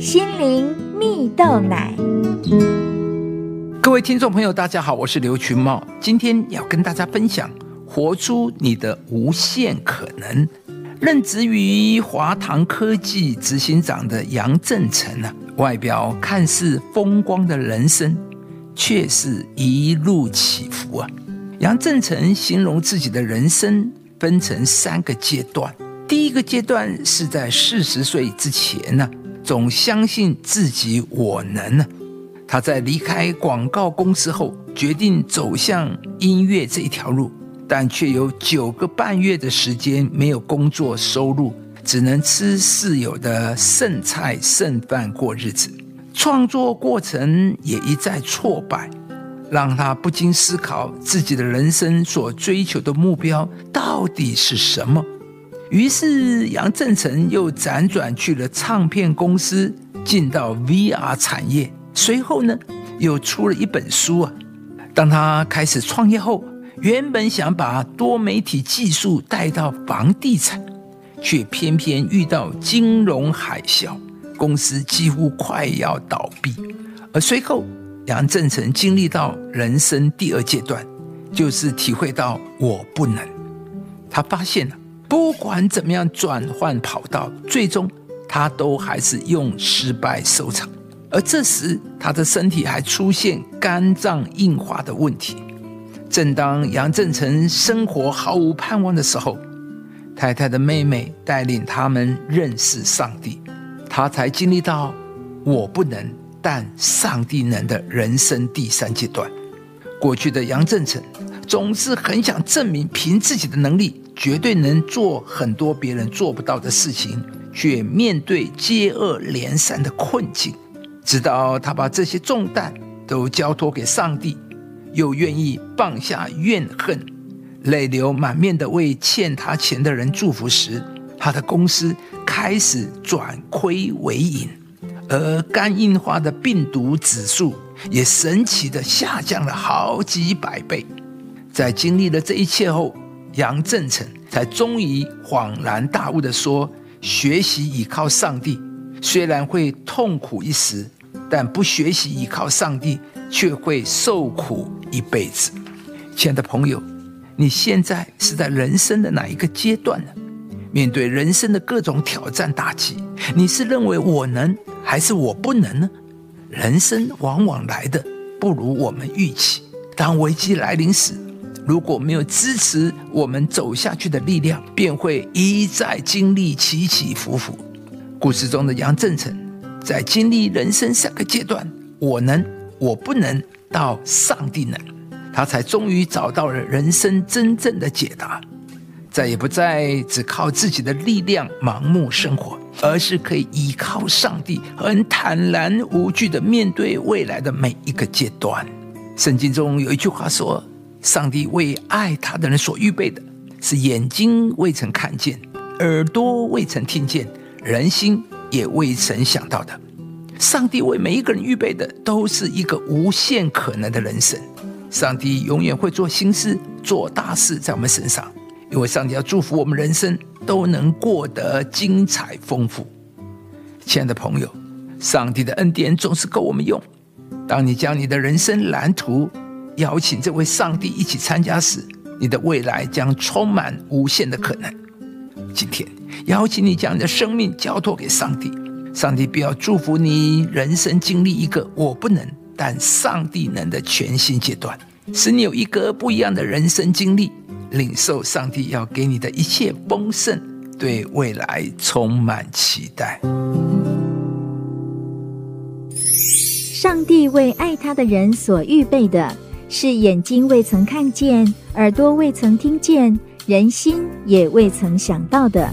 心灵蜜豆奶。各位听众朋友，大家好，我是刘群茂，今天要跟大家分享活出你的无限可能。任职于华唐科技执行长的杨振成啊，外表看似风光的人生，却是一路起伏啊。杨振成形容自己的人生分成三个阶段。第一个阶段是在四十岁之前呢，总相信自己我能呢。他在离开广告公司后，决定走向音乐这一条路，但却有九个半月的时间没有工作收入，只能吃室友的剩菜剩饭过日子。创作过程也一再挫败，让他不禁思考自己的人生所追求的目标到底是什么。于是，杨振成又辗转去了唱片公司，进到 VR 产业。随后呢，又出了一本书啊。当他开始创业后，原本想把多媒体技术带到房地产，却偏偏遇到金融海啸，公司几乎快要倒闭。而随后，杨振成经历到人生第二阶段，就是体会到我不能。他发现了。不管怎么样转换跑道，最终他都还是用失败收场。而这时，他的身体还出现肝脏硬化的问题。正当杨振诚生活毫无盼望的时候，太太的妹妹带领他们认识上帝，他才经历到“我不能，但上帝能”的人生第三阶段。过去的杨振诚总是很想证明，凭自己的能力。绝对能做很多别人做不到的事情，却面对接二连三的困境，直到他把这些重担都交托给上帝，又愿意放下怨恨，泪流满面的为欠他钱的人祝福时，他的公司开始转亏为盈，而肝硬化的病毒指数也神奇的下降了好几百倍。在经历了这一切后，杨振成才终于恍然大悟地说：“学习依靠上帝，虽然会痛苦一时，但不学习依靠上帝，却会受苦一辈子。”亲爱的朋友，你现在是在人生的哪一个阶段呢？面对人生的各种挑战打击，你是认为我能，还是我不能呢？人生往往来的不如我们预期，当危机来临时。如果没有支持我们走下去的力量，便会一再经历起起伏伏。故事中的杨振成，在经历人生三个阶段——我能、我不能，到上帝能，他才终于找到了人生真正的解答，再也不再只靠自己的力量盲目生活，而是可以依靠上帝，很坦然无惧地面对未来的每一个阶段。圣经中有一句话说，上帝为爱他的人所预备的，是眼睛未曾看见，耳朵未曾听见，人心也未曾想到的。上帝为每一个人预备的，都是一个无限可能的人生。上帝永远会做新事、做大事在我们身上，因为上帝要祝福我们人生都能过得精彩丰富。亲爱的朋友，上帝的恩典总是够我们用。当你将你的人生蓝图，邀请这位上帝一起参加时，你的未来将充满无限的可能。今天，邀请你将你的生命交托给上帝，上帝必要祝福你人生经历一个我不能，但上帝能的全新阶段，使你有一个不一样的人生经历，领受上帝要给你的一切丰盛，对未来充满期待。上帝为爱他的人所预备的。是眼睛未曾看见，耳朵未曾听见，人心也未曾想到的。